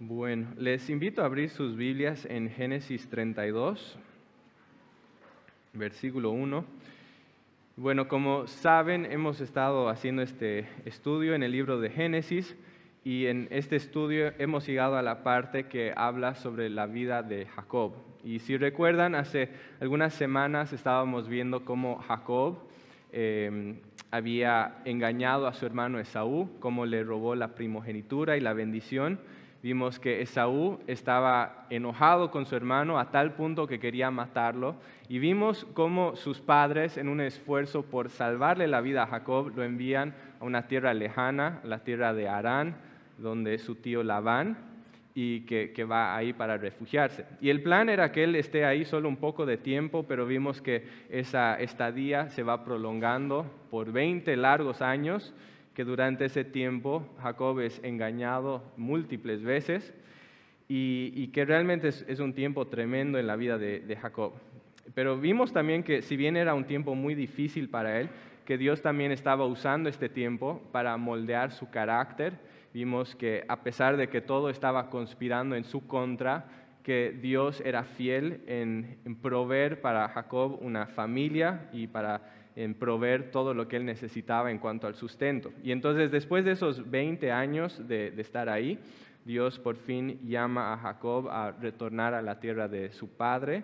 Bueno, les invito a abrir sus Biblias en Génesis 32, versículo 1. Bueno, como saben, hemos estado haciendo este estudio en el libro de Génesis y en este estudio hemos llegado a la parte que habla sobre la vida de Jacob. Y si recuerdan, hace algunas semanas estábamos viendo cómo Jacob eh, había engañado a su hermano Esaú, cómo le robó la primogenitura y la bendición vimos que Esaú estaba enojado con su hermano a tal punto que quería matarlo. Y vimos cómo sus padres, en un esfuerzo por salvarle la vida a Jacob, lo envían a una tierra lejana, la tierra de Arán, donde su tío Labán, y que, que, va ahí para refugiarse. Y el plan era que él esté ahí solo un poco de tiempo, pero vimos que esa estadía se va prolongando por 20 largos años que durante ese tiempo Jacob es engañado múltiples veces y, que realmente es, un tiempo tremendo en la vida de, Jacob. Pero vimos también que si bien era un tiempo muy difícil para él, que Dios también estaba usando este tiempo para moldear su carácter. Vimos que a pesar de que todo estaba conspirando en su contra, que Dios era fiel en proveer para Jacob una familia y para en proveer todo lo que él necesitaba en cuanto al sustento. Y entonces después de esos 20 años de, estar ahí, Dios por fin llama a Jacob a retornar a la tierra de su padre.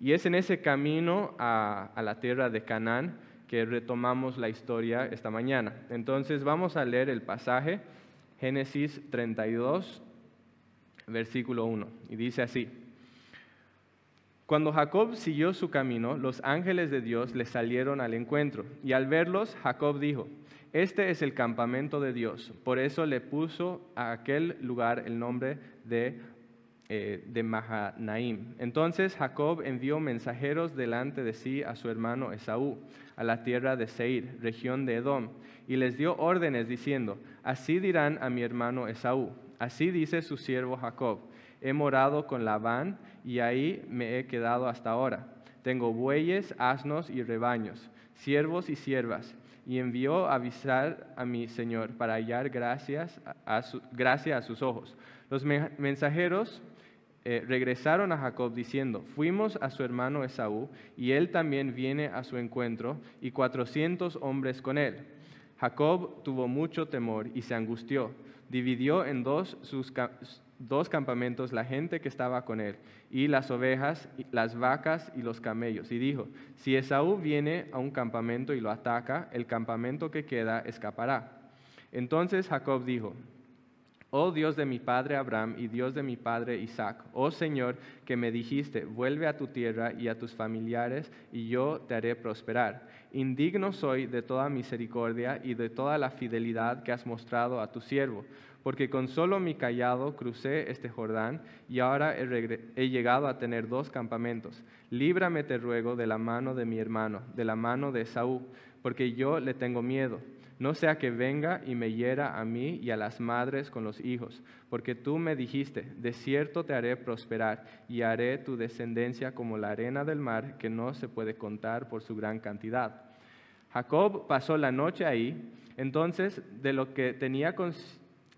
Y es en ese camino a, a la tierra de Canaán que retomamos la historia esta mañana. Entonces vamos a leer el pasaje, Génesis 32, versículo 1. Y dice así. Cuando Jacob siguió su camino, los ángeles de Dios le salieron al encuentro, y al verlos, Jacob dijo, Este es el campamento de Dios. Por eso le puso a aquel lugar el nombre de, eh, de Mahanaim. Entonces Jacob envió mensajeros delante de sí a su hermano Esaú, a la tierra de Seir, región de Edom, y les dio órdenes diciendo, Así dirán a mi hermano Esaú, así dice su siervo Jacob he morado con Labán y ahí me he quedado hasta ahora. Tengo bueyes, asnos y rebaños, siervos y siervas. Y envió a avisar a mi señor para hallar gracias a gracia a sus ojos. Los mensajeros eh, regresaron a Jacob diciendo, fuimos a su hermano Esaú y él también viene a su encuentro y cuatrocientos hombres con él. Jacob tuvo mucho temor y se angustió. Dividió en dos sus, dos campamentos la gente que estaba con él, y las ovejas, las vacas y los camellos. Y dijo, si Esaú viene a un campamento y lo ataca, el campamento que queda escapará. Entonces Jacob dijo, Oh Dios de mi padre Abraham y Dios de mi padre Isaac, oh Señor, que me dijiste, vuelve a tu tierra y a tus familiares, y yo te haré prosperar. Indigno soy de toda misericordia y de toda la fidelidad que has mostrado a tu siervo porque con solo mi callado crucé este Jordán y ahora he, llegado a tener dos campamentos. Líbrame, te ruego, de la mano de mi hermano, de la mano de Saúl, porque yo le tengo miedo. No sea que venga y me hiera a mí y a las madres con los hijos, porque tú me dijiste, de cierto te haré prosperar y haré tu descendencia como la arena del mar, que no se puede contar por su gran cantidad. Jacob pasó la noche ahí, entonces de lo que tenía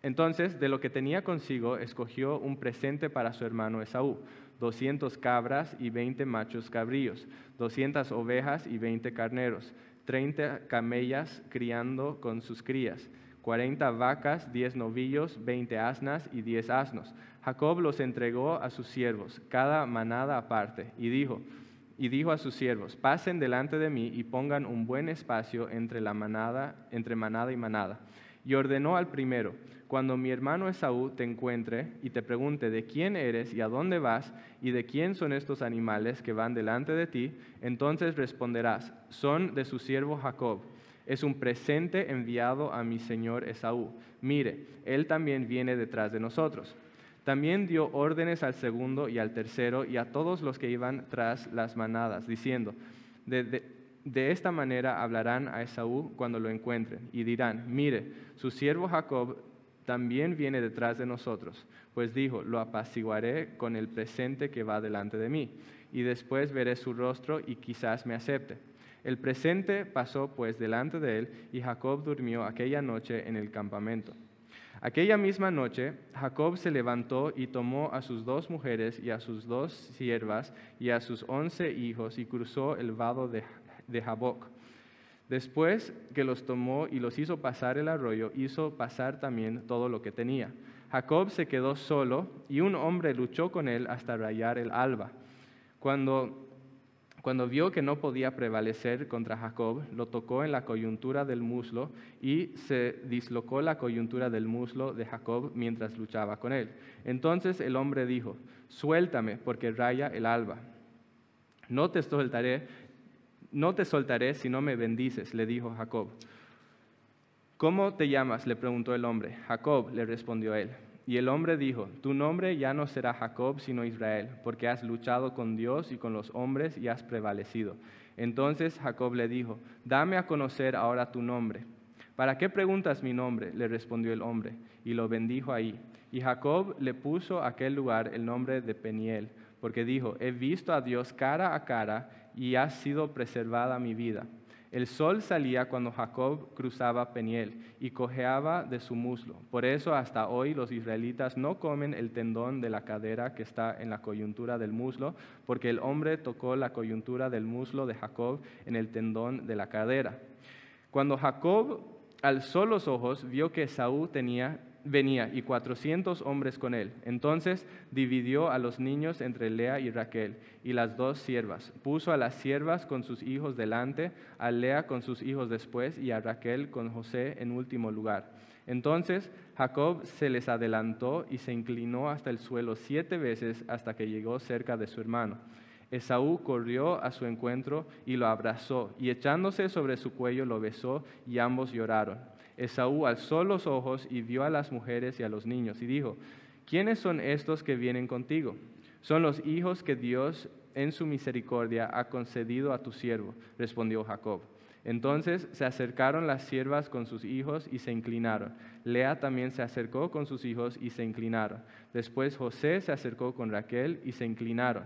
entonces, de lo que tenía consigo, escogió un presente para su hermano Esaú, doscientos cabras y veinte machos cabríos, doscientas ovejas y veinte carneros, treinta camellas criando con sus crías, cuarenta vacas, diez novillos, veinte asnas y diez asnos. Jacob los entregó a sus siervos, cada manada aparte, y dijo, y dijo a sus siervos, pasen delante de mí y pongan un buen espacio entre la manada, entre manada y manada. Y ordenó al primero, cuando mi hermano Esaú te encuentre y te pregunte de quién eres y a dónde vas y de quién son estos animales que van delante de ti, entonces responderás, son de su siervo Jacob. Es un presente enviado a mi señor Esaú. Mire, él también viene detrás de nosotros. También dio órdenes al segundo y al tercero y a todos los que iban tras las manadas, diciendo, de, esta manera hablarán a Esaú cuando lo encuentren y dirán, mire, su siervo Jacob también viene detrás de nosotros, pues dijo, lo apaciguaré con el presente que va delante de mí, y después veré su rostro y quizás me acepte. El presente pasó pues delante de él, y Jacob durmió aquella noche en el campamento. Aquella misma noche, Jacob se levantó y tomó a sus dos mujeres y a sus dos siervas y a sus once hijos y cruzó el vado de, de Jaboc. Después que los tomó y los hizo pasar el arroyo, hizo pasar también todo lo que tenía. Jacob se quedó solo y un hombre luchó con él hasta rayar el alba. Cuando cuando vio que no podía prevalecer contra Jacob, lo tocó en la coyuntura del muslo y se dislocó la coyuntura del muslo de Jacob mientras luchaba con él. Entonces el hombre dijo, suéltame porque raya el alba. No te soltaré, no te soltaré si no me bendices, le dijo Jacob. ¿Cómo te llamas? le preguntó el hombre. Jacob, le respondió él. Y el hombre dijo, tu nombre ya no será Jacob, sino Israel, porque has luchado con Dios y con los hombres y has prevalecido. Entonces Jacob le dijo, dame a conocer ahora tu nombre. ¿Para qué preguntas mi nombre? le respondió el hombre, y lo bendijo ahí. Y Jacob le puso a aquel lugar el nombre de Peniel, porque dijo, he visto a Dios cara a cara y ha sido preservada mi vida. El sol salía cuando Jacob cruzaba Peniel y cojeaba de su muslo. Por eso hasta hoy los israelitas no comen el tendón de la cadera que está en la coyuntura del muslo, porque el hombre tocó la coyuntura del muslo de Jacob en el tendón de la cadera. Cuando Jacob alzó los ojos, vio que Saúl tenía venía y cuatrocientos hombres con él. Entonces dividió a los niños entre Lea y Raquel y las dos siervas. Puso a las siervas con sus hijos delante, a Lea con sus hijos después y a Raquel con José en último lugar. Entonces Jacob se les adelantó y se inclinó hasta el suelo siete veces hasta que llegó cerca de su hermano. Esaú corrió a su encuentro y lo abrazó, y echándose sobre su cuello lo besó, y ambos lloraron. Esaú alzó los ojos y vio a las mujeres y a los niños y dijo, ¿quiénes son estos que vienen contigo? Son los hijos que Dios en su misericordia ha concedido a tu siervo, respondió Jacob. Entonces se acercaron las siervas con sus hijos y se inclinaron. Lea también se acercó con sus hijos y se inclinaron. Después José se acercó con Raquel y se inclinaron.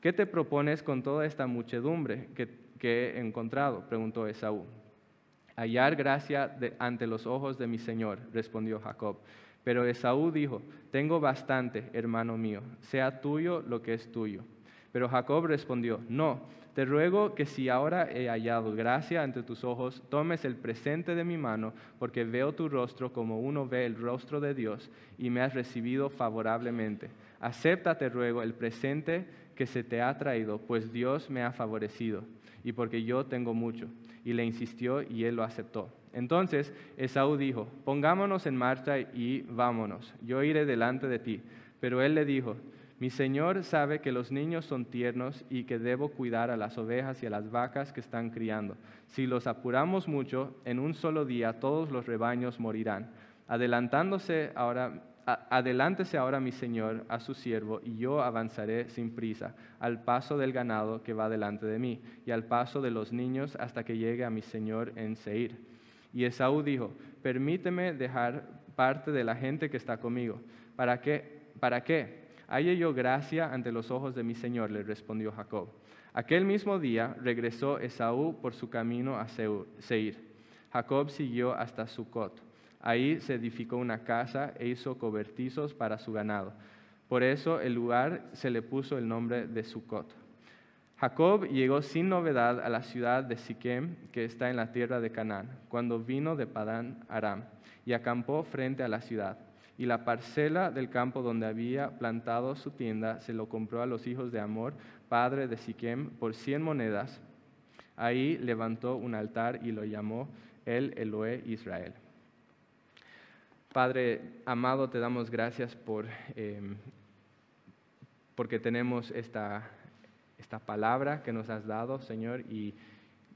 ¿Qué te propones con toda esta muchedumbre que, he encontrado? preguntó Esaú hallar gracia ante los ojos de mi Señor, respondió Jacob. Pero Esaú dijo, tengo bastante, hermano mío, sea tuyo lo que es tuyo. Pero Jacob respondió, no, te ruego que si ahora he hallado gracia ante tus ojos, tomes el presente de mi mano, porque veo tu rostro como uno ve el rostro de Dios, y me has recibido favorablemente. Acepta, te ruego, el presente que se te ha traído, pues Dios me ha favorecido, y porque yo tengo mucho y le insistió y él lo aceptó. Entonces Esaú dijo, pongámonos en marcha y vámonos, yo iré delante de ti. Pero él le dijo, mi señor sabe que los niños son tiernos y que debo cuidar a las ovejas y a las vacas que están criando. Si los apuramos mucho, en un solo día todos los rebaños morirán. Adelantándose ahora adelántese ahora mi señor a su siervo, y yo avanzaré sin prisa, al paso del ganado que va delante de mí, y al paso de los niños hasta que llegue a mi señor en Seir. Y Esaú dijo, permíteme dejar parte de la gente que está conmigo. ¿Para qué? ¿Para qué? ¿Halle yo gracia ante los ojos de mi señor? le respondió Jacob. Aquel mismo día regresó Esaú por su camino a Seir. Jacob siguió hasta Sucot Ahí se edificó una casa e hizo cobertizos para su ganado. Por eso el lugar se le puso el nombre de Sucot. Jacob llegó sin novedad a la ciudad de Siquem, que está en la tierra de Canaán, cuando vino de Padán Aram, y acampó frente a la ciudad. Y la parcela del campo donde había plantado su tienda se lo compró a los hijos de Amor, padre de Siquem, por cien monedas. Ahí levantó un altar y lo llamó el Eloé Israel. Padre amado, te damos gracias por, em, porque tenemos esta, esta palabra que nos has dado, Señor, y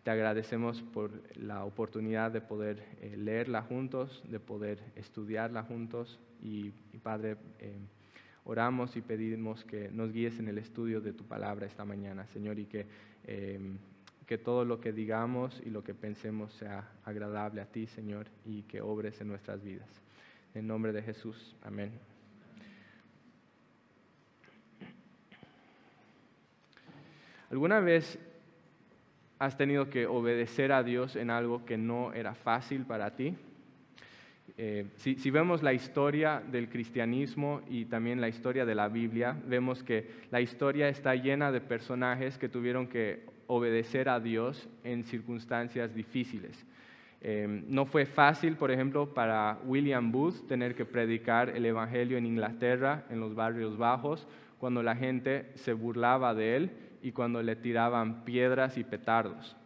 te agradecemos por la oportunidad de poder eh, leerla juntos, de poder estudiarla juntos. Y, Padre, em, oramos y pedimos que nos guíes en el estudio de tu palabra esta mañana, Señor, y que, em, que todo lo que digamos y lo que pensemos sea agradable a ti, Señor, y que obres en nuestras vidas. En nombre de Jesús. Amén. ¿Alguna vez has tenido que obedecer a Dios en algo que no era fácil para ti? Eh, si, si, vemos la historia del cristianismo y también la historia de la Biblia, vemos que la historia está llena de personajes que tuvieron que obedecer a Dios en circunstancias difíciles. Eh, no fue fácil, por ejemplo, para William Booth tener que predicar el Evangelio en Inglaterra, en los barrios bajos, cuando la gente se burlaba de él y cuando le tiraban piedras y petardos.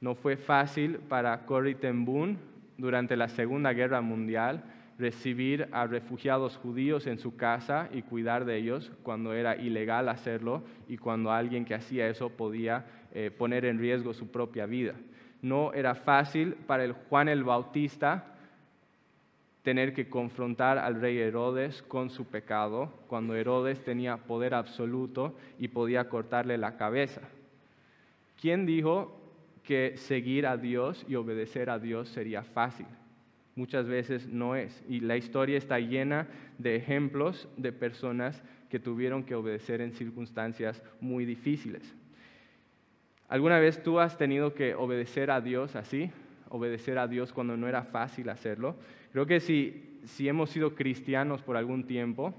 No fue fácil para Corrie ten Boom durante la Segunda Guerra Mundial recibir a refugiados judíos en su casa y cuidar de ellos cuando era ilegal hacerlo y cuando alguien que hacía eso podía eh, poner en riesgo su propia vida. No era fácil para el Juan el Bautista tener que confrontar al rey Herodes con su pecado, cuando Herodes tenía poder absoluto y podía cortarle la cabeza. ¿Quién dijo que seguir a Dios y obedecer a Dios sería fácil? Muchas veces no es. Y la historia está llena de ejemplos de personas que tuvieron que obedecer en circunstancias muy difíciles. ¿Alguna vez tú has tenido que obedecer a Dios así? Obedecer a Dios cuando no era fácil hacerlo. Creo que si, si hemos sido cristianos por algún tiempo,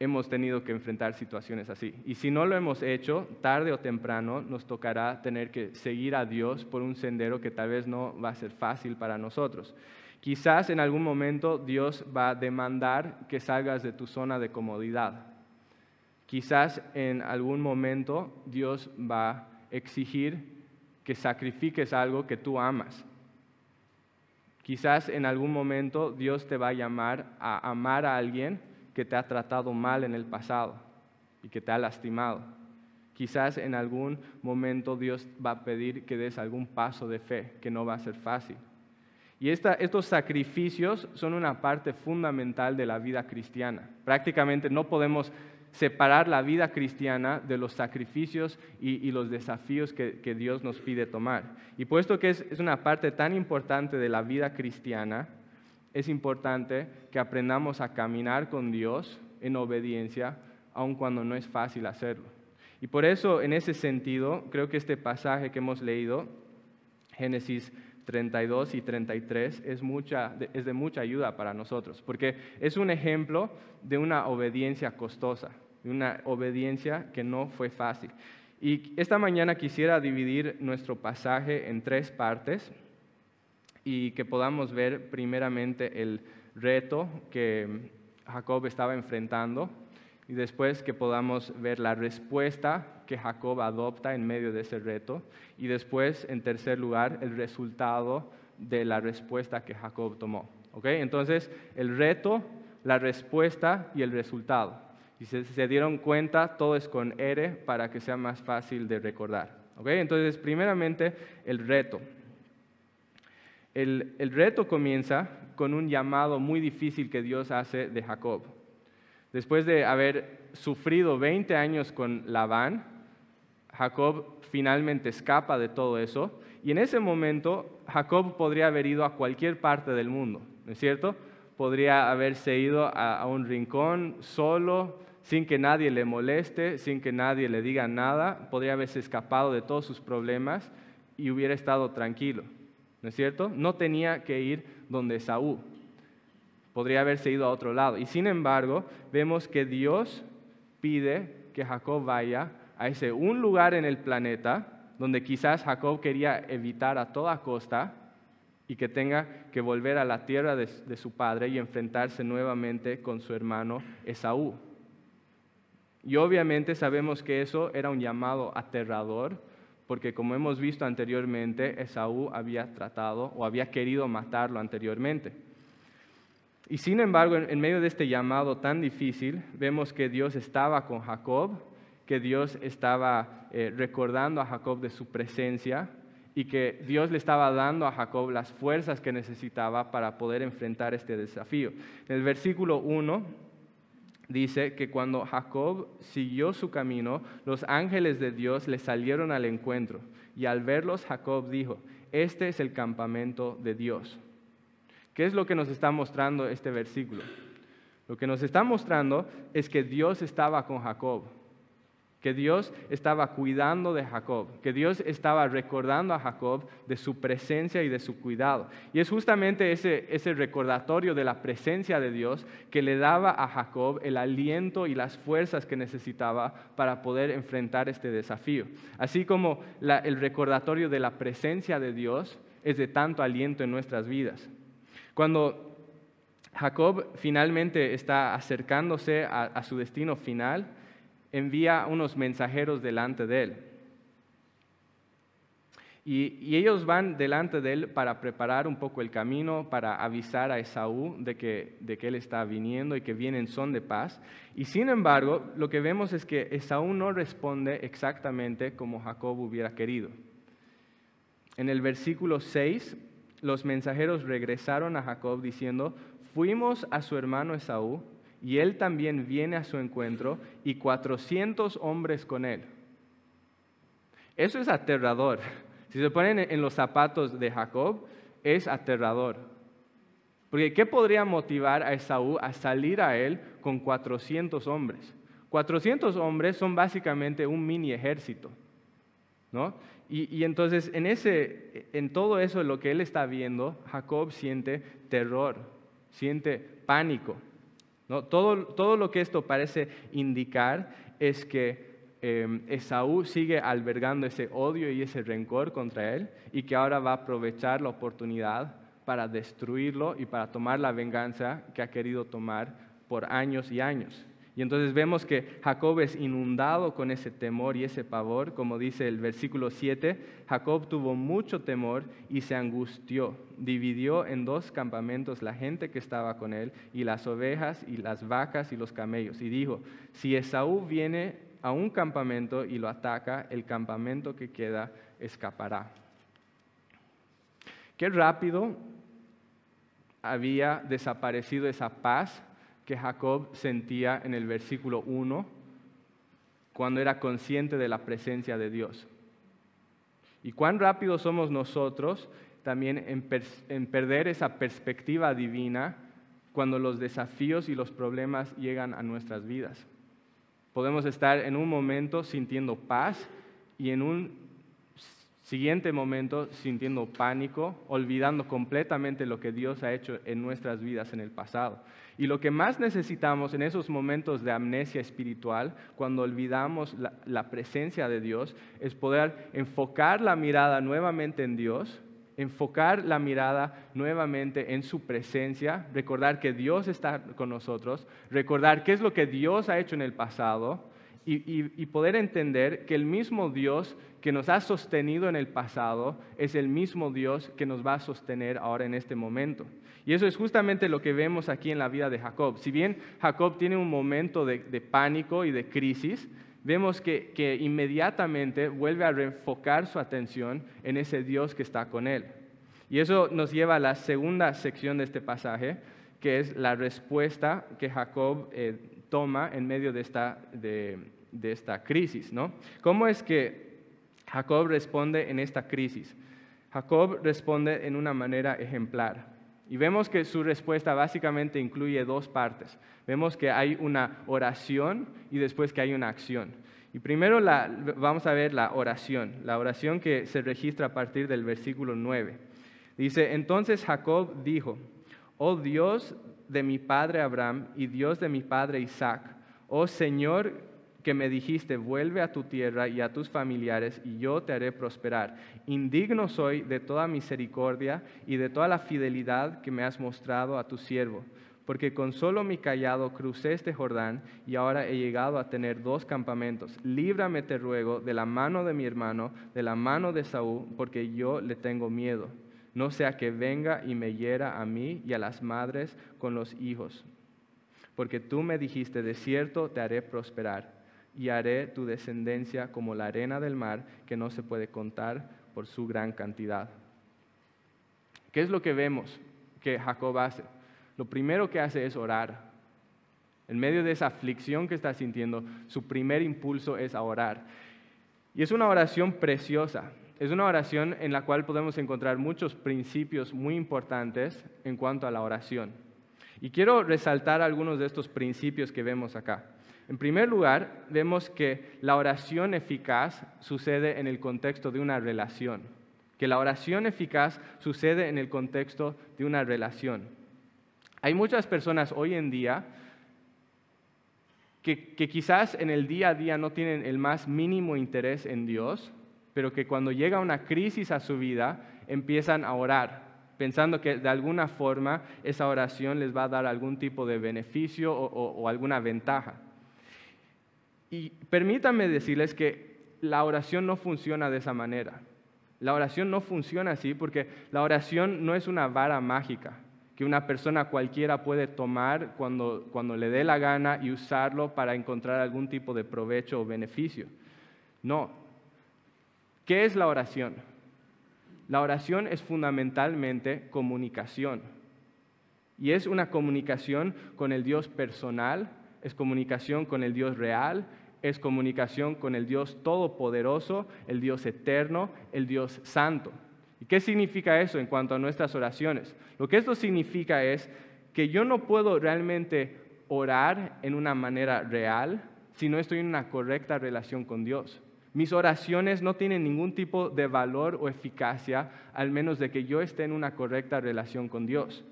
hemos tenido que enfrentar situaciones así. Y si no lo hemos hecho, tarde o temprano nos tocará tener que seguir a Dios por un sendero que tal vez no va a ser fácil para nosotros. Quizás en algún momento Dios va a demandar que salgas de tu zona de comodidad. Quizás en algún momento Dios va a exigir que sacrifiques algo que tú amas. Quizás en algún momento Dios te va a llamar a amar a alguien que te ha tratado mal en el pasado y que te ha lastimado. Quizás en algún momento Dios va a pedir que des algún paso de fe, que no va a ser fácil. Y estos sacrificios son una parte fundamental de la vida cristiana. Prácticamente no podemos separar la vida cristiana de los sacrificios y, los desafíos que, Dios nos pide tomar. Y puesto que es, es una parte tan importante de la vida cristiana, es importante que aprendamos a caminar con Dios en obediencia, aun cuando no es fácil hacerlo. Y por eso, en ese sentido, creo que este pasaje que hemos leído, Génesis 32 y 33 es, mucha, es de mucha ayuda para nosotros, porque es un ejemplo de una obediencia costosa, de una obediencia que no fue fácil. Y esta mañana quisiera dividir nuestro pasaje en tres partes y que podamos ver primeramente el reto que Jacob estaba enfrentando y después que podamos ver la respuesta que Jacob adopta en medio de ese reto y después, en tercer lugar, el resultado de la respuesta que Jacob tomó. Entonces, el reto, la respuesta y el resultado. Y si se dieron cuenta, todo es con R para que sea más fácil de recordar. Entonces, primeramente, el reto. El, el reto comienza con un llamado muy difícil que Dios hace de Jacob. Después de haber sufrido 20 años con Labán, Jacob finalmente escapa de todo eso y en ese momento Jacob podría haber ido a cualquier parte del mundo, ¿no es cierto? Podría haberse ido a, un rincón solo, sin que nadie le moleste, sin que nadie le diga nada, podría haberse escapado de todos sus problemas y hubiera estado tranquilo, ¿no es cierto? No tenía que ir donde Saúl podría haberse ido a otro lado. Y sin embargo, vemos que Dios pide que Jacob vaya a ese un lugar en el planeta donde quizás Jacob quería evitar a toda costa y que tenga que volver a la tierra de, de su padre y enfrentarse nuevamente con su hermano Esaú. Y obviamente sabemos que eso era un llamado aterrador, porque como hemos visto anteriormente, Esaú había tratado o había querido matarlo anteriormente. Y sin embargo, en, medio de este llamado tan difícil, vemos que Dios estaba con Jacob, que Dios estaba eh, recordando a Jacob de su presencia y que Dios le estaba dando a Jacob las fuerzas que necesitaba para poder enfrentar este desafío. En el versículo 1 dice que cuando Jacob siguió su camino, los ángeles de Dios le salieron al encuentro y al verlos Jacob dijo, este es el campamento de Dios. ¿Qué es lo que nos está mostrando este versículo? Lo que nos está mostrando es que Dios estaba con Jacob. Que Dios estaba cuidando de Jacob, que Dios estaba recordando a Jacob de su presencia y de su cuidado. Y es justamente ese, ese recordatorio de la presencia de Dios que le daba a Jacob el aliento y las fuerzas que necesitaba para poder enfrentar este desafío. Así como el recordatorio de la presencia de Dios es de tanto aliento en nuestras vidas. Cuando Jacob finalmente está acercándose a su destino final, envía unos mensajeros delante de él. Y, ellos van delante de él para preparar un poco el camino, para avisar a Esaú de que, de que él está viniendo y que vienen son de paz. Y sin embargo, lo que vemos es que Esaú no responde exactamente como Jacob hubiera querido. En el versículo 6, los mensajeros regresaron a Jacob diciendo, fuimos a su hermano Esaú y él también viene a su encuentro y 400 hombres con él. Eso es aterrador. Si se ponen en los zapatos de Jacob, es aterrador. Porque ¿qué podría motivar a Esaú a salir a él con 400 hombres? 400 hombres son básicamente un mini ejército. ¿no? Y, y, entonces en, ese, en todo eso lo que él está viendo, Jacob siente terror, siente pánico. Todo, lo que esto parece indicar es que em, Esaú sigue albergando ese odio y ese rencor contra él y que ahora va a aprovechar la oportunidad para destruirlo y para tomar la venganza que ha querido tomar por años y años. Y entonces vemos que Jacob es inundado con ese temor y ese pavor, como dice el versículo 7, Jacob tuvo mucho temor y se angustió, dividió en dos campamentos la gente que estaba con él y las ovejas y las vacas y los camellos. Y dijo, si Esaú viene a un campamento y lo ataca, el campamento que queda escapará. Qué rápido había desaparecido esa paz que Jacob sentía en el versículo 1 cuando era consciente de la presencia de Dios. Y cuán rápido somos nosotros también en, perder esa perspectiva divina cuando los desafíos y los problemas llegan a nuestras vidas. Podemos estar en un momento sintiendo paz y en un siguiente momento sintiendo pánico, olvidando completamente lo que Dios ha hecho en nuestras vidas en el pasado. Y lo que más necesitamos en esos momentos de amnesia espiritual, cuando olvidamos la, presencia de Dios, es poder enfocar la mirada nuevamente en Dios, enfocar la mirada nuevamente en su presencia, recordar que Dios está con nosotros, recordar qué es lo que Dios ha hecho en el pasado y, poder entender que el mismo Dios que nos ha sostenido en el pasado es el mismo Dios que nos va a sostener ahora en este momento. Y eso es justamente lo que vemos aquí en la vida de Jacob. Si bien Jacob tiene un momento de, pánico y de crisis, vemos que, inmediatamente vuelve a reenfocar su atención en ese Dios que está con él. Y eso nos lleva a la segunda sección de este pasaje, que es la respuesta que Jacob eh, toma en medio de esta, de esta crisis. ¿no? ¿Cómo es que Jacob responde en esta crisis? Jacob responde en una manera ejemplar. Y vemos que su respuesta básicamente incluye dos partes. Vemos que hay una oración y después que hay una acción. Y primero la, vamos a ver la oración, la oración que se registra a partir del versículo 9. Dice, entonces Jacob dijo, oh Dios de mi padre Abraham y Dios de mi padre Isaac, oh Señor que me dijiste, vuelve a tu tierra y a tus familiares y yo te haré prosperar. Indigno soy de toda misericordia y de toda la fidelidad que me has mostrado a tu siervo, porque con solo mi callado crucé este Jordán y ahora he llegado a tener dos campamentos. Líbrame, te ruego, de la mano de mi hermano, de la mano de Saúl, porque yo le tengo miedo. No sea que venga y me hiera a mí y a las madres con los hijos. Porque tú me dijiste, de cierto te haré prosperar y haré tu descendencia como la arena del mar que no se puede contar por su gran cantidad. ¿Qué es lo que vemos que Jacob hace? Lo primero que hace es orar. En medio de esa aflicción que está sintiendo, su primer impulso es a orar. Y es una oración preciosa. Es una oración en la cual podemos encontrar muchos principios muy importantes en cuanto a la oración. Y quiero resaltar algunos de estos principios que vemos acá. En primer lugar, vemos que la oración eficaz sucede en el contexto de una relación, que la oración eficaz sucede en el contexto de una relación. Hay muchas personas hoy en día que, quizás en el día a día no tienen el más mínimo interés en Dios, pero que cuando llega una crisis a su vida empiezan a orar, pensando que de alguna forma esa oración les va a dar algún tipo de beneficio o, alguna ventaja. Y permítanme decirles que la oración no funciona de esa manera. La oración no funciona así porque la oración no es una vara mágica que una persona cualquiera puede tomar cuando, cuando le dé la gana y usarlo para encontrar algún tipo de provecho o beneficio. No. ¿Qué es la oración? La oración es fundamentalmente comunicación. Y es una comunicación con el Dios personal, es comunicación con el Dios real, es comunicación con el Dios todopoderoso, el Dios eterno, el Dios santo. ¿Y qué significa eso en cuanto a nuestras oraciones? Lo que esto significa es que yo no puedo realmente orar en una manera real si no estoy en una correcta relación con Dios. Mis oraciones no tienen ningún tipo de valor o eficacia al menos de que yo esté en una correcta relación con Dios.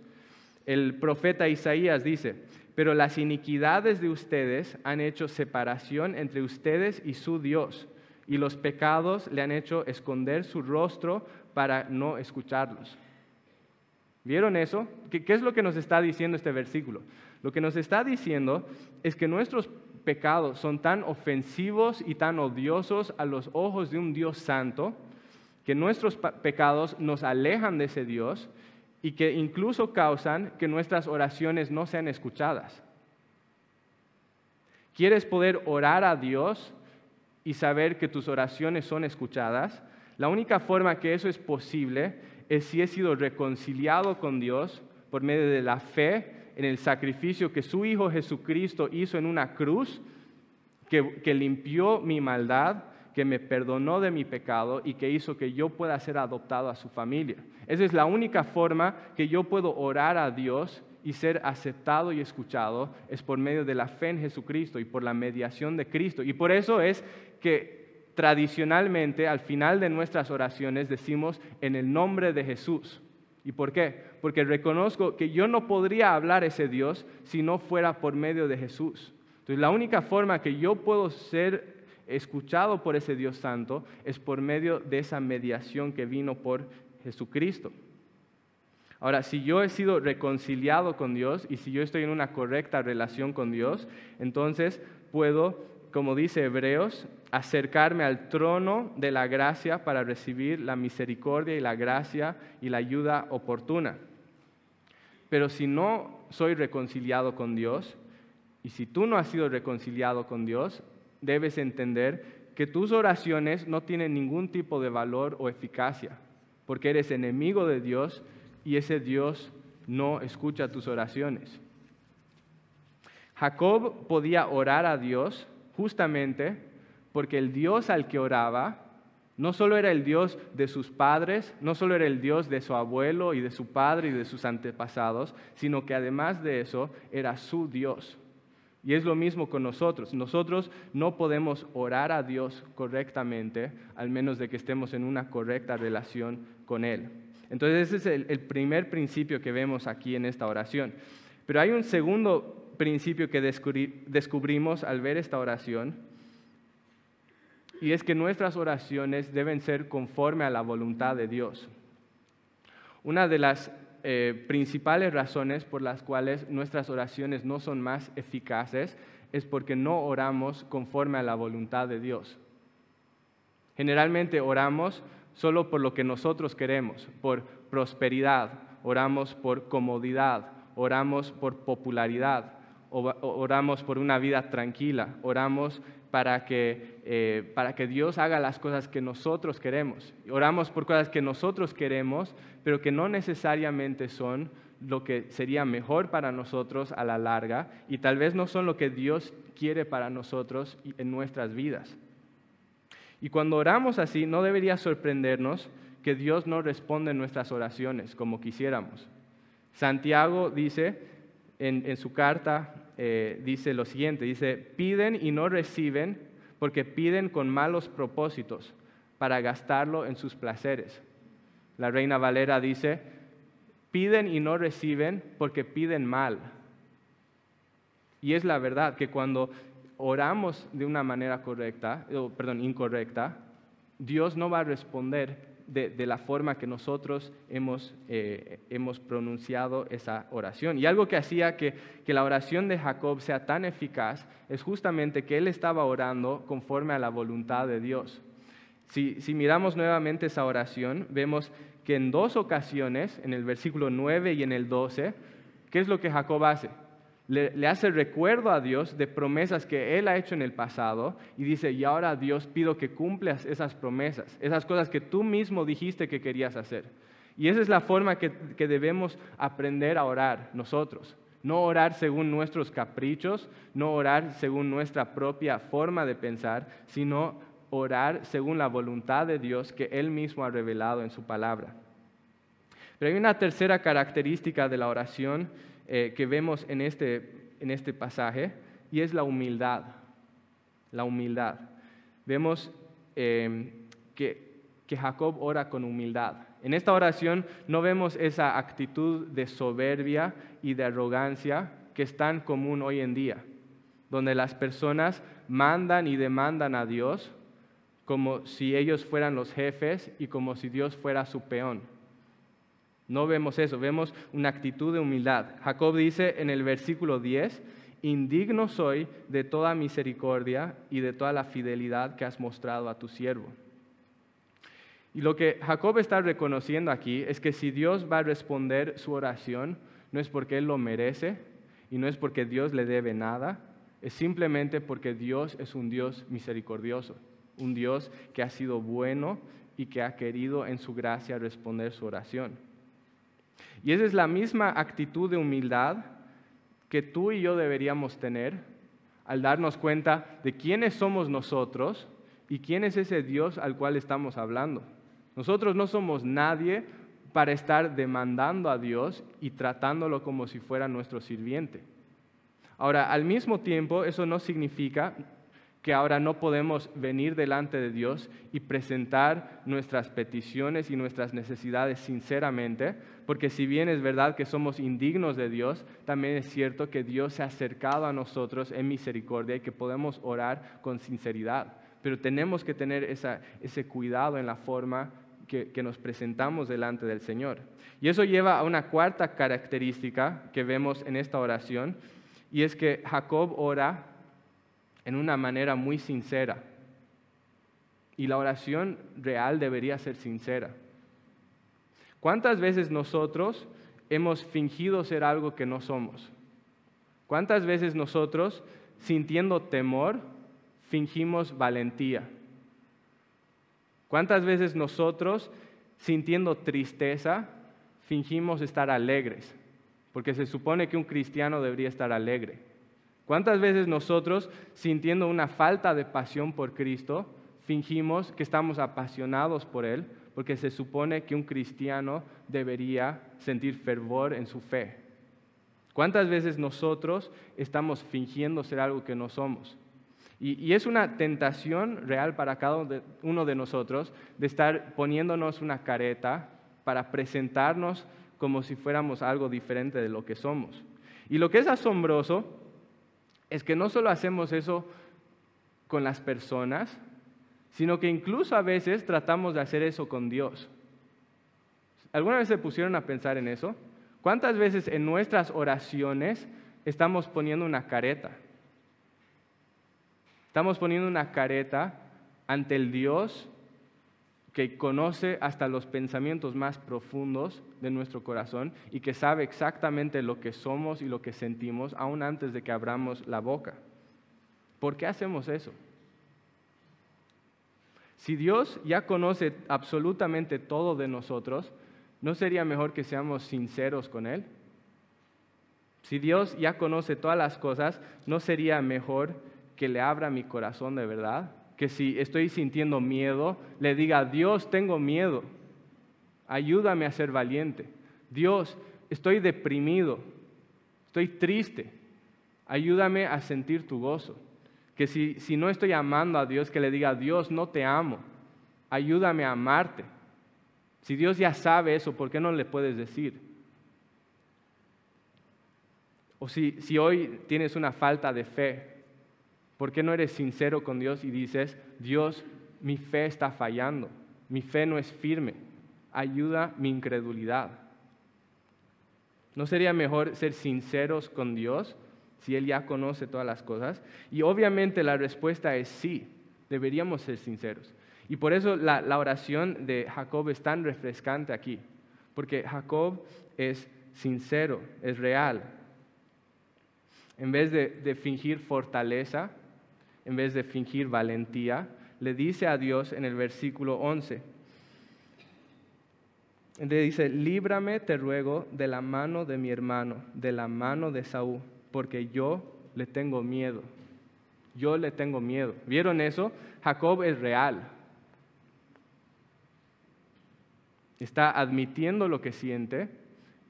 El profeta Isaías dice, pero las iniquidades de ustedes han hecho separación entre ustedes y su Dios, y los pecados le han hecho esconder su rostro para no escucharlos. ¿Vieron eso? ¿Qué, es lo que nos está diciendo este versículo? Lo que nos está diciendo es que nuestros pecados son tan ofensivos y tan odiosos a los ojos de un Dios santo, que nuestros pecados nos alejan de ese Dios y que incluso causan que nuestras oraciones no sean escuchadas. ¿Quieres poder orar a Dios y saber que tus oraciones son escuchadas? La única forma que eso es posible es si he sido reconciliado con Dios por medio de la fe en el sacrificio que su Hijo Jesucristo hizo en una cruz, que, limpió mi maldad, que me perdonó de mi pecado y que hizo que yo pueda ser adoptado a su familia. Esa es la única forma que yo puedo orar a Dios y ser aceptado y escuchado, es por medio de la fe en Jesucristo y por la mediación de Cristo. Y por eso es que tradicionalmente al final de nuestras oraciones decimos en el nombre de Jesús. ¿Y por qué? Porque reconozco que yo no podría hablar ese Dios si no fuera por medio de Jesús. Entonces la única forma que yo puedo ser escuchado por ese Dios santo es por medio de esa mediación que vino por Jesucristo. Ahora, si yo he sido reconciliado con Dios y si yo estoy en una correcta relación con Dios, entonces puedo como dice Hebreos, acercarme al trono de la gracia para recibir la misericordia y la gracia y la ayuda oportuna. Pero si no soy reconciliado con Dios, y si tú no has sido reconciliado con Dios, debes entender que tus oraciones no tienen ningún tipo de valor o eficacia, porque eres enemigo de Dios y ese Dios no escucha tus oraciones. Jacob podía orar a Dios justamente porque el Dios al que oraba no solo era el Dios de sus padres, no solo era el Dios de su abuelo y de su padre y de sus antepasados, sino que además de eso era su Dios. Y es lo mismo con nosotros. Nosotros no podemos orar a Dios correctamente, al menos de que estemos en una correcta relación con Él. Entonces ese es el, primer principio que vemos aquí en esta oración. Pero hay un segundo principio que descubrimos al ver esta oración, y es que nuestras oraciones deben ser conforme a la voluntad de Dios. Una de las eh, principales razones por las cuales nuestras oraciones no son más eficaces es porque no oramos conforme a la voluntad de Dios. Generalmente oramos solo por lo que nosotros queremos, por prosperidad, oramos por comodidad, oramos por popularidad, oramos por una vida tranquila, oramos para que, eh, para que Dios haga las cosas que nosotros queremos. Oramos por cosas que nosotros queremos, pero que no necesariamente son lo que sería mejor para nosotros a la larga y tal vez no son lo que Dios quiere para nosotros en nuestras vidas. Y cuando oramos así, no debería sorprendernos que Dios no responde nuestras oraciones como quisiéramos. Santiago dice en, su carta eh, dice lo siguiente, dice, piden y no reciben porque piden con malos propósitos para gastarlo en sus placeres. La reina Valera dice, piden y no reciben porque piden mal. Y es la verdad que cuando oramos de una manera correcta, perdón, incorrecta, Dios no va a responder de, la forma que nosotros hemos, eh, hemos, pronunciado esa oración. Y algo que hacía que, que, la oración de Jacob sea tan eficaz es justamente que él estaba orando conforme a la voluntad de Dios. Si, si miramos nuevamente esa oración, vemos que en dos ocasiones, en el versículo 9 y en el 12, ¿qué es lo que Jacob hace? Le, hace recuerdo a Dios de promesas que Él ha hecho en el pasado y dice, y ahora Dios pido que cumplas esas promesas, esas cosas que tú mismo dijiste que querías hacer. Y esa es la forma que, que debemos aprender a orar nosotros. No orar según nuestros caprichos, no orar según nuestra propia forma de pensar, sino orar según la voluntad de Dios que Él mismo ha revelado en su palabra. Pero hay una tercera característica de la oración eh, que vemos en este, en este pasaje y es la humildad. La humildad. Vemos em, que, que Jacob ora con humildad. En esta oración no vemos esa actitud de soberbia y de arrogancia que es tan común hoy en día, donde las personas mandan y demandan a Dios como si ellos fueran los jefes y como si Dios fuera su peón. No vemos eso, vemos una actitud de humildad. Jacob dice en el versículo 10, indigno soy de toda misericordia y de toda la fidelidad que has mostrado a tu siervo. Y lo que Jacob está reconociendo aquí es que si Dios va a responder su oración, no es porque Él lo merece y no es porque Dios le debe nada, es simplemente porque Dios es un Dios misericordioso, un Dios que ha sido bueno y que ha querido en su gracia responder su oración. Y esa es la misma actitud de humildad que tú y yo deberíamos tener al darnos cuenta de quiénes somos nosotros y quién es ese Dios al cual estamos hablando. Nosotros no somos nadie para estar demandando a Dios y tratándolo como si fuera nuestro sirviente. Ahora, al mismo tiempo, eso no significa que ahora no podemos venir delante de Dios y presentar nuestras peticiones y nuestras necesidades sinceramente, porque si bien es verdad que somos indignos de Dios, también es cierto que Dios se ha acercado a nosotros en misericordia y que podemos orar con sinceridad. Pero tenemos que tener ese cuidado en la forma que, que, nos presentamos delante del Señor. Y eso lleva a una cuarta característica que vemos en esta oración, y es que Jacob ora en una manera muy sincera. Y la oración real debería ser sincera. ¿Cuántas veces nosotros hemos fingido ser algo que no somos? ¿Cuántas veces nosotros, sintiendo temor, fingimos valentía? ¿Cuántas veces nosotros, sintiendo tristeza, fingimos estar alegres? Porque se supone que un cristiano debería estar alegre. ¿Cuántas veces nosotros, sintiendo una falta de pasión por Cristo, fingimos que estamos apasionados por Él porque se supone que un cristiano debería sentir fervor en su fe. ¿Cuántas veces nosotros estamos fingiendo ser algo que no somos? Y, es una tentación real para cada uno de nosotros de estar poniéndonos una careta para presentarnos como si fuéramos algo diferente de lo que somos. Y lo que es asombroso es que no solo hacemos eso con las personas, sino que incluso a veces tratamos de hacer eso con Dios. ¿Alguna vez se pusieron a pensar en eso? ¿Cuántas veces en nuestras oraciones estamos poniendo una careta? Estamos poniendo una careta ante el Dios que conoce hasta los pensamientos más profundos de nuestro corazón y que sabe exactamente lo que somos y lo que sentimos aún antes de que abramos la boca. ¿Por qué hacemos eso? Si Dios ya conoce absolutamente todo de nosotros, ¿no sería mejor que seamos sinceros con Él? Si Dios ya conoce todas las cosas, ¿no sería mejor que le abra mi corazón de verdad? Que si estoy sintiendo miedo, le diga, Dios, tengo miedo, ayúdame a ser valiente. Dios, estoy deprimido, estoy triste, Ayúdame a sentir tu gozo. Que si, si no estoy amando a Dios, que le diga, Dios, no te amo. Ayúdame a amarte. Si Dios ya sabe eso, ¿por qué no le puedes decir? O si, si hoy tienes una falta de fe, ¿por qué no eres sincero con Dios y dices, Dios, mi fe está fallando, mi fe no es firme, ayuda mi incredulidad? ¿No sería mejor ser sinceros con Dios si Él ya conoce todas las cosas? Y obviamente la respuesta es sí, deberíamos ser sinceros. Y por eso la, oración de Jacob es tan refrescante aquí, porque Jacob es sincero, es real, en vez de, fingir fortaleza, en vez de fingir valentía, le dice a Dios en el versículo 11, le dice, líbrame, te ruego, de la mano de mi hermano, de la mano de Saúl, porque yo le tengo miedo. Yo le tengo miedo. ¿Vieron eso? Jacob es real. Está admitiendo lo que siente,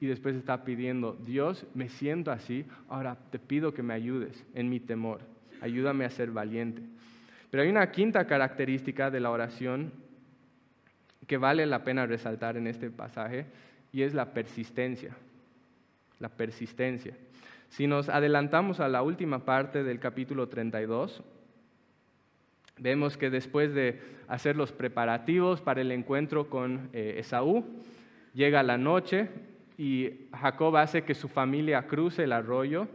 y después está pidiendo, Dios, me siento así, ahora te pido que me ayudes en mi temor, ayúdame a ser valiente. Pero hay una quinta característica de la oración que vale la pena resaltar en este pasaje y es la persistencia. La persistencia. Si nos adelantamos a la última parte del capítulo 32, vemos que después de hacer los preparativos para el encuentro con eh, Esaú, llega la noche y Jacob hace que su familia cruce el arroyo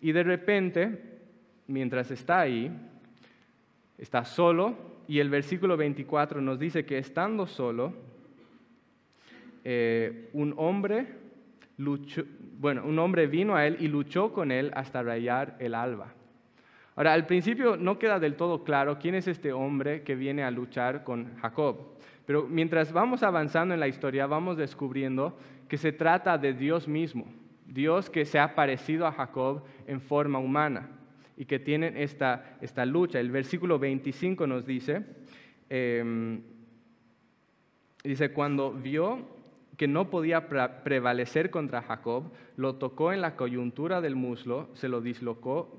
y de repente, mientras está ahí, está solo y el versículo 24 nos dice que estando solo, eh, un hombre bueno, un hombre vino a él y luchó con él hasta rayar el alba. Ahora, al principio no queda del todo claro quién es este hombre que viene a luchar con Jacob, pero mientras vamos avanzando en la historia, vamos descubriendo que se trata de Dios mismo, Dios que se ha parecido a Jacob en forma humana y que tienen esta, esta lucha. El versículo 25 nos dice, em, dice, cuando vio que no podía prevalecer contra Jacob, lo tocó en la coyuntura del muslo, se lo dislocó,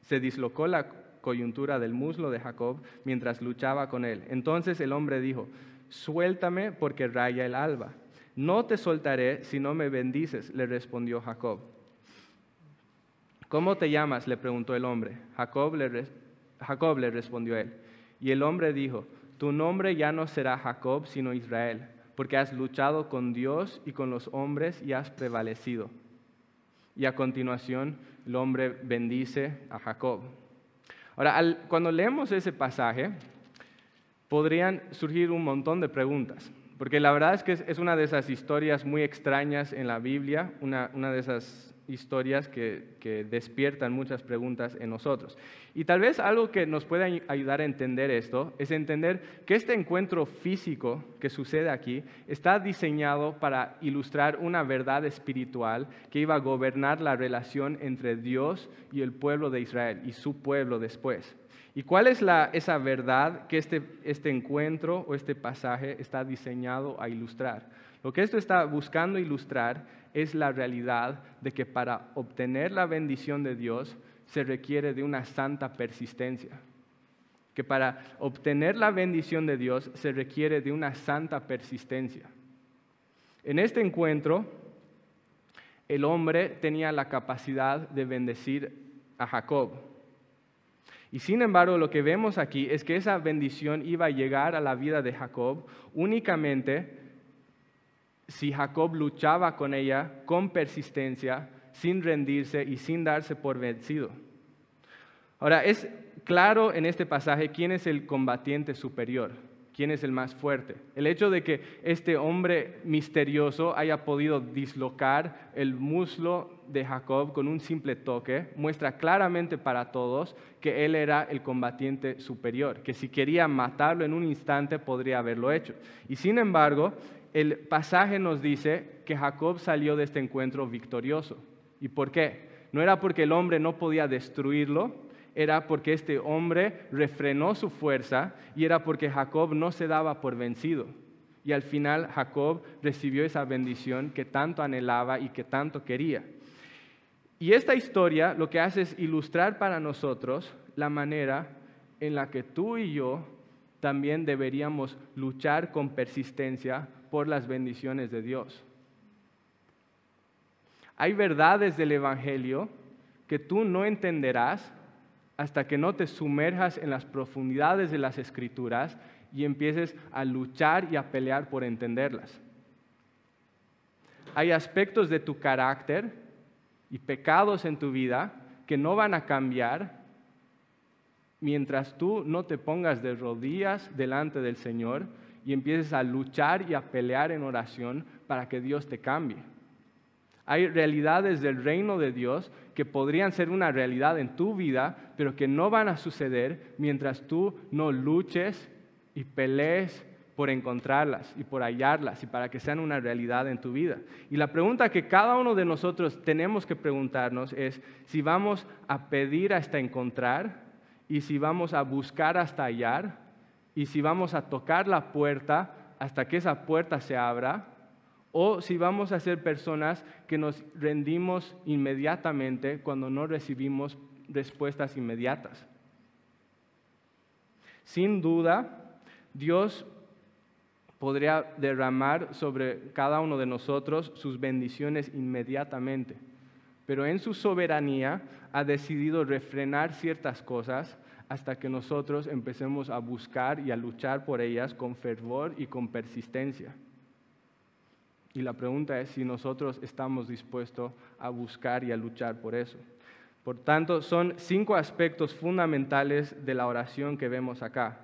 se dislocó la coyuntura del muslo de Jacob mientras luchaba con él. Entonces el hombre dijo, suéltame porque raya el alba. No te soltaré si no me bendices, le respondió Jacob. ¿Cómo te llamas? le preguntó el hombre. Jacob le, Jacob le respondió él. Y el hombre dijo, tu nombre ya no será Jacob, sino Israel, porque has luchado con Dios y con los hombres y has prevalecido. Y a continuación el hombre bendice a Jacob. Ahora, cuando leemos ese pasaje, podrían surgir un montón de preguntas. Porque la verdad es que es una de esas historias muy extrañas en la Biblia, una, de esas historias que, despiertan muchas preguntas en nosotros. Y tal vez algo que nos puede ayudar a entender esto es entender que este encuentro físico que sucede aquí está diseñado para ilustrar una verdad espiritual que iba a gobernar la relación entre Dios y el pueblo de Israel y su pueblo después. ¿Y cuál es esa verdad que este, este encuentro o este pasaje está diseñado a ilustrar? Lo que esto está buscando ilustrar es la realidad de que para obtener la bendición de Dios se requiere de una santa persistencia. Que para obtener la bendición de Dios se requiere de una santa persistencia. En este encuentro, el hombre tenía la capacidad de bendecir a Jacob, y sin embargo, lo que vemos aquí es que esa bendición iba a llegar a la vida de Jacob únicamente si Jacob luchaba con ella con persistencia, sin rendirse y sin darse por vencido. Ahora, es claro en este pasaje quién es el combatiente superior quién es el más fuerte. El hecho de que este hombre misterioso haya podido dislocar el muslo de Jacob con un simple toque muestra claramente para todos que él era el combatiente superior, que si quería matarlo en un instante podría haberlo hecho. Y sin embargo, el pasaje nos dice que Jacob salió de este encuentro victorioso. ¿Y por qué? No era porque el hombre no podía destruirlo, era porque este hombre refrenó su fuerza y era porque Jacob no se daba por vencido. Y al final Jacob recibió esa bendición que tanto anhelaba y que tanto quería. Y esta historia lo que hace es ilustrar para nosotros la manera en la que tú y yo también deberíamos luchar con persistencia por las bendiciones de Dios. Hay verdades del Evangelio que tú no entenderás hasta que no te sumerjas en las profundidades de las escrituras y empieces a luchar y a pelear por entenderlas. Hay aspectos de tu carácter y pecados en tu vida que no van a cambiar mientras tú no te pongas de rodillas delante del Señor y empieces a luchar y a pelear en oración para que Dios te cambie. Hay realidades del reino de Dios que podrían ser una realidad en tu vida, pero que no van a suceder mientras tú no luches y pelees por encontrarlas y por hallarlas y para que sean una realidad en tu vida. Y la pregunta que cada uno de nosotros tenemos que preguntarnos es si vamos a pedir hasta encontrar y si vamos a buscar hasta hallar y si vamos a tocar la puerta hasta que esa puerta se abra o si vamos a ser personas que nos rendimos inmediatamente cuando no recibimos respuestas inmediatas. Sin duda, Dios podría derramar sobre cada uno de nosotros sus bendiciones inmediatamente pero en su soberanía ha decidido refrenar ciertas cosas hasta que nosotros empecemos a buscar y a luchar por ellas con fervor y con persistencia. Y la pregunta es si nosotros estamos dispuestos a buscar y a luchar por eso. Por tanto, son cinco aspectos fundamentales de la oración que vemos acá,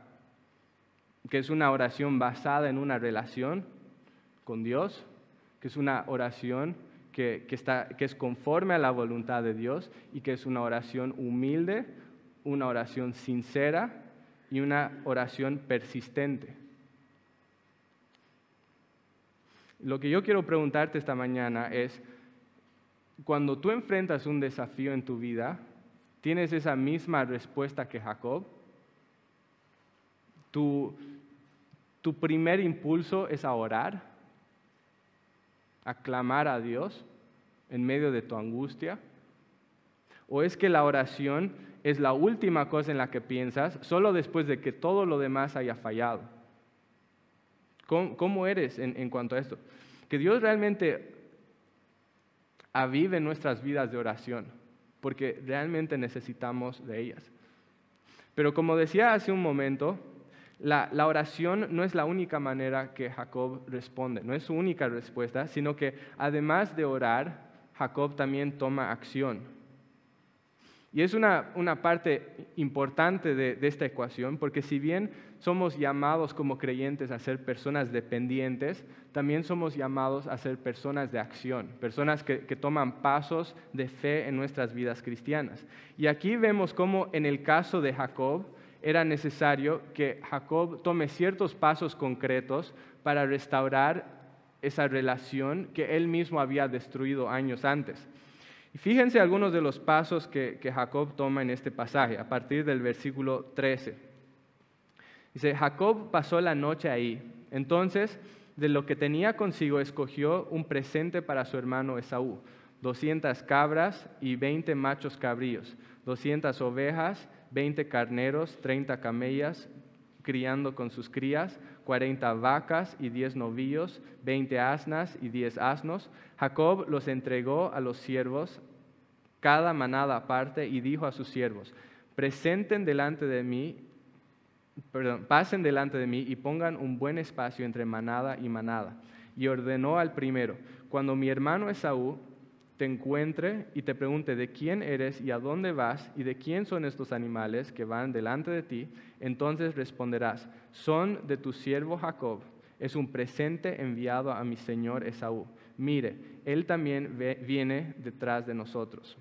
que es una oración basada en una relación con Dios, que es una oración que, está, que es conforme a la voluntad de Dios y que es una oración humilde, una oración sincera y una oración persistente. Lo que yo quiero preguntarte esta mañana es, cuando tú enfrentas un desafío en tu vida, ¿tienes esa misma respuesta que Jacob? ¿Tu, tu primer impulso es a orar? a clamar a Dios en medio de tu angustia? ¿O es que la oración es la última cosa en la que piensas solo después de que todo lo demás haya fallado? ¿Cómo, eres en, cuanto a esto? Que Dios realmente avive nuestras vidas de oración, porque realmente necesitamos de ellas. Pero como decía hace un momento, la, oración no es la única manera que Jacob responde, no es su única respuesta, sino que además de orar, Jacob también toma acción. Y es una, parte importante de, de, esta ecuación, porque si bien somos llamados como creyentes a ser personas dependientes, también somos llamados a ser personas de acción, personas que, que toman pasos de fe en nuestras vidas cristianas. Y aquí vemos cómo en el caso de Jacob, era necesario que Jacob tome ciertos pasos concretos para restaurar esa relación que él mismo había destruido años antes. Y fíjense algunos de los pasos que, Jacob toma en este pasaje, a partir del versículo 13. Dice, Jacob pasó la noche ahí. Entonces, de lo que tenía consigo, escogió un presente para su hermano Esaú, 200 cabras y 20 machos cabríos, 200 ovejas 20 carneros, 30 camellas, criando con sus crías, 40 vacas y 10 novillos, 20 asnas y 10 asnos. Jacob los entregó a los siervos, cada manada aparte, y dijo a sus siervos, presenten delante de mí, perdón, pasen delante de mí y pongan un buen espacio entre manada y manada. Y ordenó al primero, cuando mi hermano Esaú te encuentre y te pregunte de quién eres y a dónde vas y de quién son estos animales que van delante de ti, entonces responderás, son de tu siervo Jacob, es un presente enviado a mi señor Esaú. Mire, él también viene detrás de nosotros.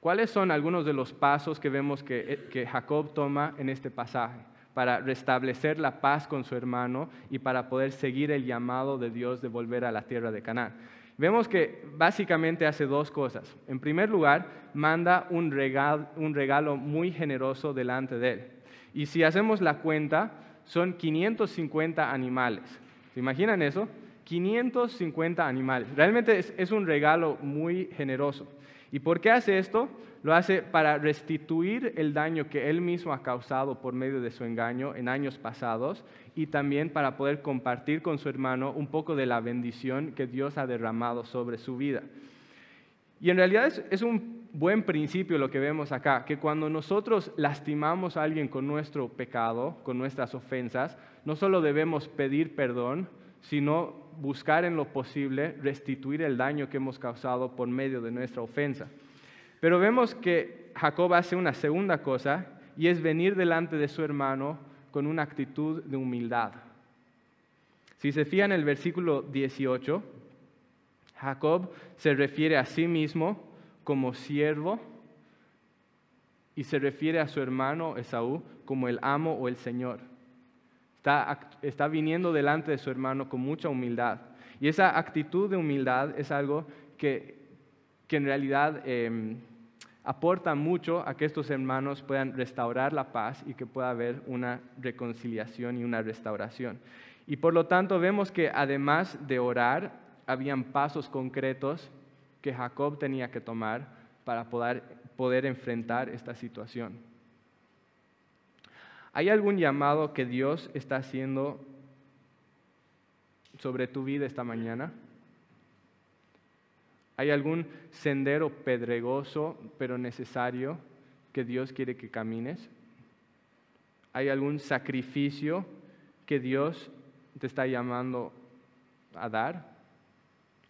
¿Cuáles son algunos de los pasos que vemos que, eh, que Jacob toma en este pasaje? para restablecer la paz con su hermano y para poder seguir el llamado de Dios de volver a la tierra de Canaán. Vemos que básicamente hace dos cosas. En primer lugar, manda un regalo, muy generoso delante de él. Y si hacemos la cuenta, son 550 animales. ¿Se imaginan eso? 550 animales. Realmente es, un regalo muy generoso. ¿Y por qué hace esto? Lo hace para restituir el daño que él mismo ha causado por medio de su engaño en años pasados y también para poder compartir con su hermano un poco de la bendición que Dios ha derramado sobre su vida. Y en realidad es, es un buen principio lo que vemos acá, que cuando nosotros lastimamos a alguien con nuestro pecado, con nuestras ofensas, no solo debemos pedir perdón, sino buscar en lo posible restituir el daño que hemos causado por medio de nuestra ofensa. Pero vemos que Jacob hace una segunda cosa y es venir delante de su hermano con una actitud de humildad. Si se fijan en el versículo 18, Jacob se refiere a sí mismo como siervo y se refiere a su hermano Esaú como el amo o el señor. Está, viniendo delante de su hermano con mucha humildad. Y esa actitud de humildad es algo que, en realidad em, aporta mucho a que estos hermanos puedan restaurar la paz y que pueda haber una reconciliación y una restauración. Y por lo tanto vemos que además de orar, habían pasos concretos que Jacob tenía que tomar para poder enfrentar esta situación. ¿Hay algún llamado que Dios está haciendo sobre tu vida esta mañana? ¿Hay algún sendero pedregoso pero necesario que Dios quiere que camines? ¿Hay algún sacrificio que Dios te está llamando a dar?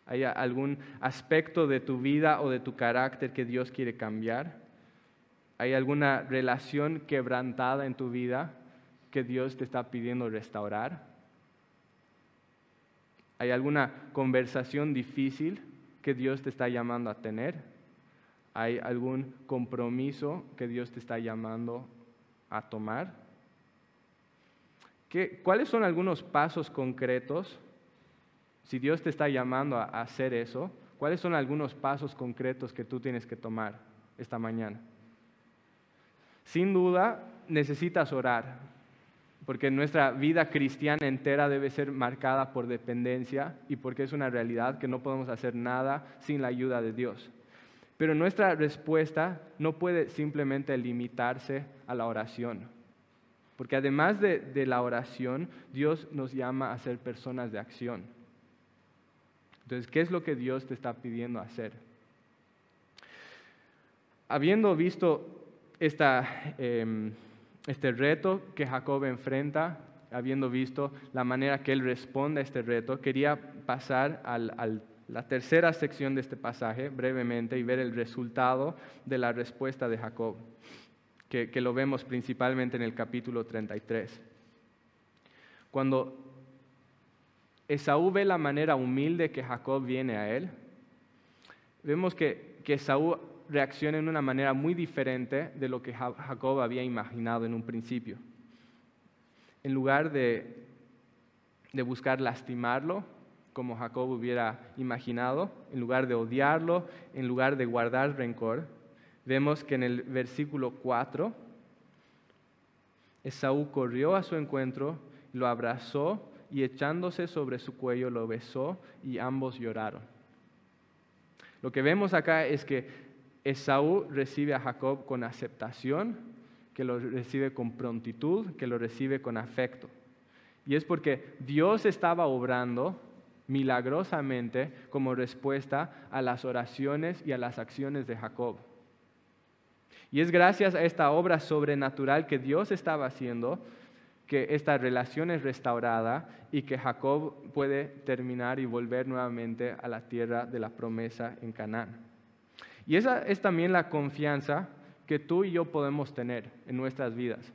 ¿Hay algún aspecto de tu vida o de tu carácter que Dios quiere cambiar? ¿Hay alguna relación quebrantada en tu vida que Dios te está pidiendo restaurar? ¿Hay alguna conversación difícil que Dios te está llamando a tener? ¿Hay algún compromiso que Dios te está llamando a tomar? ¿Cuáles son algunos pasos concretos? Si Dios te está llamando a hacer eso, ¿cuáles son algunos pasos concretos que tú tienes que tomar esta mañana? Sin duda, necesitas orar, porque nuestra vida cristiana entera debe ser marcada por dependencia y porque es una realidad que no podemos hacer nada sin la ayuda de Dios. Pero nuestra respuesta no puede simplemente limitarse a la oración, porque además de, la oración, Dios nos llama a ser personas de acción. Entonces, ¿qué es lo que Dios te está pidiendo hacer? Habiendo visto Em, este reto que Jacob enfrenta, habiendo visto la manera que él responde a este reto, quería pasar a la tercera sección de este pasaje brevemente y ver el resultado de la respuesta de Jacob, que, que lo vemos principalmente en el capítulo 33. Cuando Esaú ve la manera humilde que Jacob viene a él, vemos que, que Esaú reacciona de una manera muy diferente de lo que Jacob había imaginado en un principio. En lugar de, de buscar lastimarlo, como Jacob hubiera imaginado, en lugar de odiarlo, en lugar de guardar rencor, vemos que en el versículo 4, Esaú corrió a su encuentro, lo abrazó y echándose sobre su cuello lo besó y ambos lloraron. Lo que vemos acá es que Esaú recibe a Jacob con aceptación, que lo recibe con prontitud, que lo recibe con afecto. Y es porque Dios estaba obrando milagrosamente como respuesta a las oraciones y a las acciones de Jacob. Y es gracias a esta obra sobrenatural que Dios estaba haciendo que esta relación es restaurada y que Jacob puede terminar y volver nuevamente a la tierra de la promesa en Canaán. Y esa es también la confianza que tú y yo podemos tener en nuestras vidas.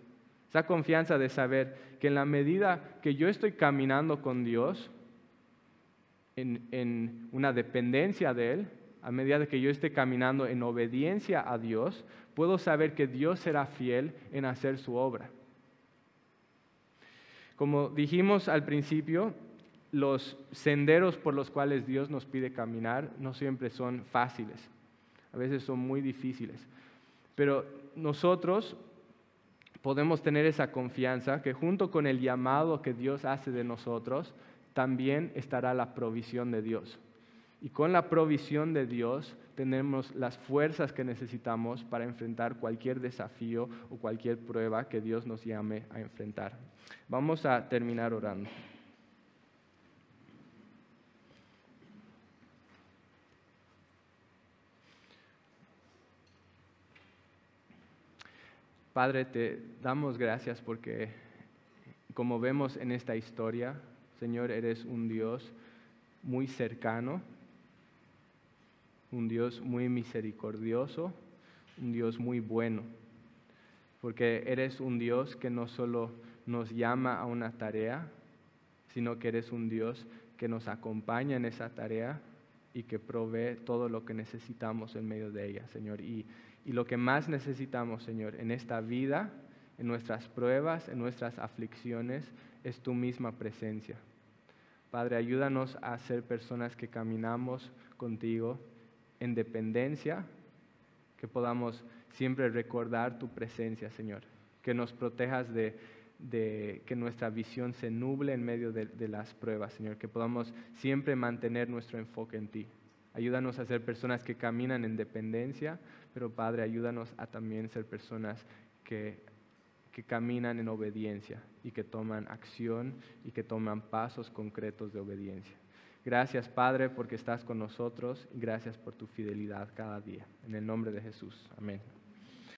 Esa confianza de saber que en la medida que yo estoy caminando con Dios, en, una dependencia de Él, a medida que yo esté caminando en obediencia a Dios, puedo saber que Dios será fiel en hacer su obra. Como dijimos al principio, los senderos por los cuales Dios nos pide caminar no siempre son fáciles a veces son muy difíciles. Pero nosotros podemos tener esa confianza que junto con el llamado que Dios hace de nosotros, también estará la provisión de Dios. Y con la provisión de Dios tenemos las fuerzas que necesitamos para enfrentar cualquier desafío o cualquier prueba que Dios nos llame a enfrentar. Vamos a terminar orando. Padre, te damos gracias porque como vemos en esta historia, Señor, eres un Dios muy cercano, un Dios muy misericordioso, un Dios muy bueno, porque eres un Dios que no solo nos llama a una tarea, sino que eres un Dios que nos acompaña en esa tarea y que provee todo lo que necesitamos en medio de ella, Señor. Y, y lo que más necesitamos, Señor, en esta vida, en nuestras pruebas, en nuestras aflicciones, es tu misma presencia. Padre, ayúdanos a ser personas que caminamos contigo en dependencia, que podamos siempre recordar tu presencia, Señor, que nos protejas de, que nuestra visión se nuble en medio de, las pruebas, Señor, que podamos siempre mantener nuestro enfoque en ti. Ayúdanos a ser personas que caminan en dependencia, pero Padre, ayúdanos a también ser personas que, que caminan en obediencia y que toman acción y que toman pasos concretos de obediencia. Gracias, Padre, porque estás con nosotros y gracias por tu fidelidad cada día. En el nombre de Jesús. Amén.